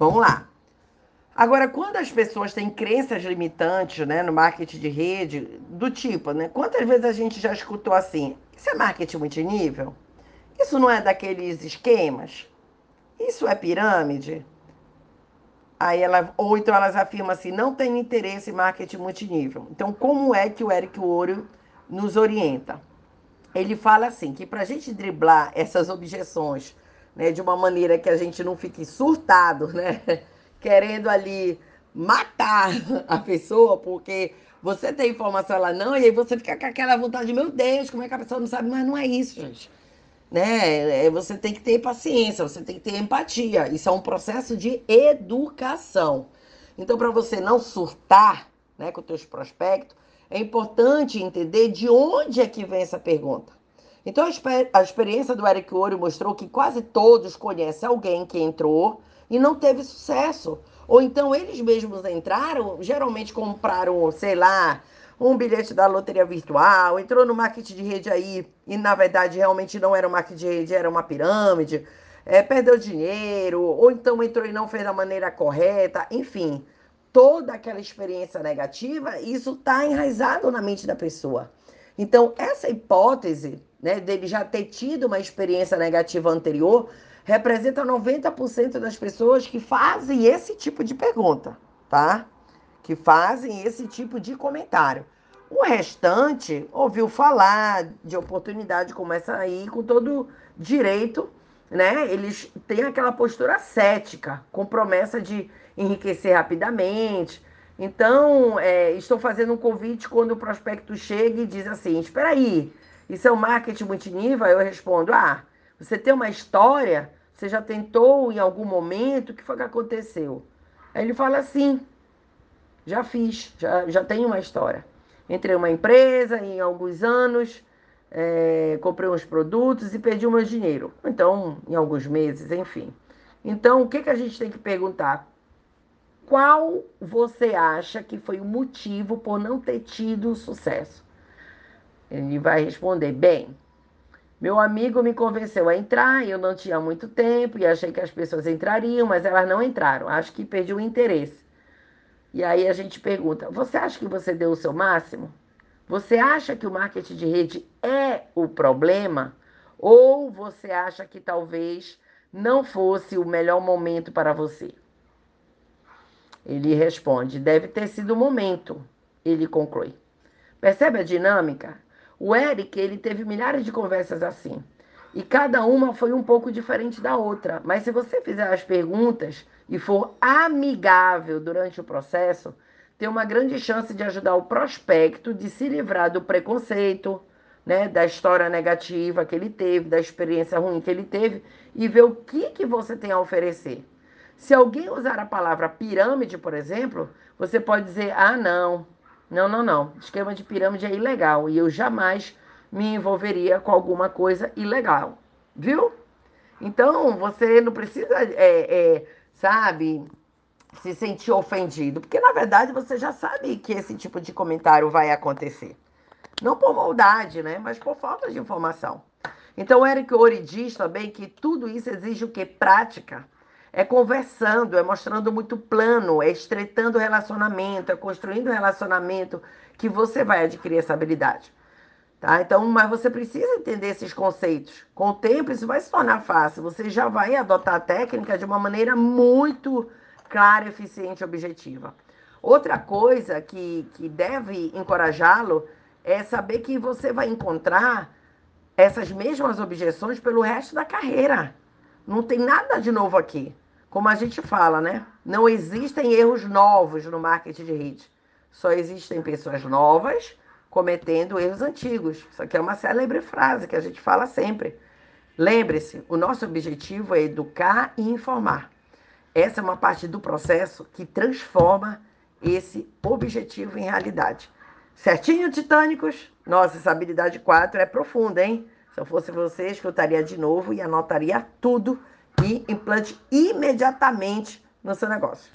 Vamos lá. Agora, quando as pessoas têm crenças limitantes, né, no marketing de rede, do tipo, né, quantas vezes a gente já escutou assim, isso é marketing multinível? Isso não é daqueles esquemas? Isso é pirâmide? Aí ela, ou então elas afirmam assim, não tem interesse em marketing multinível. Então, como é que o Eric Ouro nos orienta? Ele fala assim, que para a gente driblar essas objeções, né, de uma maneira que a gente não fique surtado, né, querendo ali matar a pessoa, porque você tem informação, ela não, e aí você fica com aquela vontade, meu Deus, como é que a pessoa não sabe? Mas não é isso, gente né? É, você tem que ter paciência, você tem que ter empatia. Isso é um processo de educação. Então, para você não surtar, né, com os teus prospectos, é importante entender de onde é que vem essa pergunta. Então, a, experiência do Eric Ouro mostrou que quase todos conhecem alguém que entrou e não teve sucesso. Ou então eles mesmos entraram, geralmente compraram, sei lá, um bilhete da loteria virtual, entrou no marketing de rede aí e na verdade realmente não era um marketing de rede, era uma pirâmide, é, perdeu dinheiro, ou então entrou e não fez da maneira correta, enfim, toda aquela experiência negativa, isso está enraizado na mente da pessoa. Então, essa hipótese né, dele já ter tido uma experiência negativa anterior representa 90% das pessoas que fazem esse tipo de pergunta, tá? que fazem esse tipo de comentário. O restante ouviu falar de oportunidade como essa aí, com todo direito, né? Eles têm aquela postura cética, com promessa de enriquecer rapidamente. Então, é, estou fazendo um convite quando o prospecto chega e diz assim: Espera aí, isso é um marketing multinível? Eu respondo: Ah, você tem uma história? Você já tentou em algum momento? O que foi que aconteceu? Aí ele fala assim: já fiz, já, já tenho uma história. Entrei uma empresa em alguns anos, é, comprei uns produtos e perdi o meu dinheiro. Então, em alguns meses, enfim. Então, o que, que a gente tem que perguntar? Qual você acha que foi o motivo por não ter tido sucesso? Ele vai responder: bem, meu amigo me convenceu a entrar, eu não tinha muito tempo e achei que as pessoas entrariam, mas elas não entraram. Acho que perdi o interesse. E aí a gente pergunta: você acha que você deu o seu máximo? Você acha que o marketing de rede é o problema? Ou você acha que talvez não fosse o melhor momento para você? Ele responde: deve ter sido o momento. Ele conclui. Percebe a dinâmica? O Eric, ele teve milhares de conversas assim. E cada uma foi um pouco diferente da outra. Mas se você fizer as perguntas e for amigável durante o processo, tem uma grande chance de ajudar o prospecto de se livrar do preconceito, né, da história negativa que ele teve, da experiência ruim que ele teve e ver o que, que você tem a oferecer. Se alguém usar a palavra pirâmide, por exemplo, você pode dizer: ah, não, não, não, não, esquema de pirâmide é ilegal e eu jamais me envolveria com alguma coisa ilegal, viu? Então, você não precisa, é, é, sabe, se sentir ofendido, porque na verdade você já sabe que esse tipo de comentário vai acontecer. Não por maldade, né? Mas por falta de informação. Então, Eric Ori diz também que tudo isso exige o que? Prática. É conversando, é mostrando muito plano, é estreitando o relacionamento, é construindo o relacionamento que você vai adquirir essa habilidade. Tá? Então, mas você precisa entender esses conceitos. Com o tempo, isso vai se tornar fácil. Você já vai adotar a técnica de uma maneira muito clara, eficiente e objetiva. Outra coisa que, que deve encorajá-lo é saber que você vai encontrar essas mesmas objeções pelo resto da carreira. Não tem nada de novo aqui. Como a gente fala, né? Não existem erros novos no marketing de rede. Só existem pessoas novas cometendo erros antigos. Isso aqui é uma célebre frase que a gente fala sempre. Lembre-se, o nosso objetivo é educar e informar. Essa é uma parte do processo que transforma esse objetivo em realidade. Certinho, titânicos? Nossa, essa habilidade 4 é profunda, hein? Se eu fosse você, escutaria de novo e anotaria tudo e implante imediatamente no seu negócio.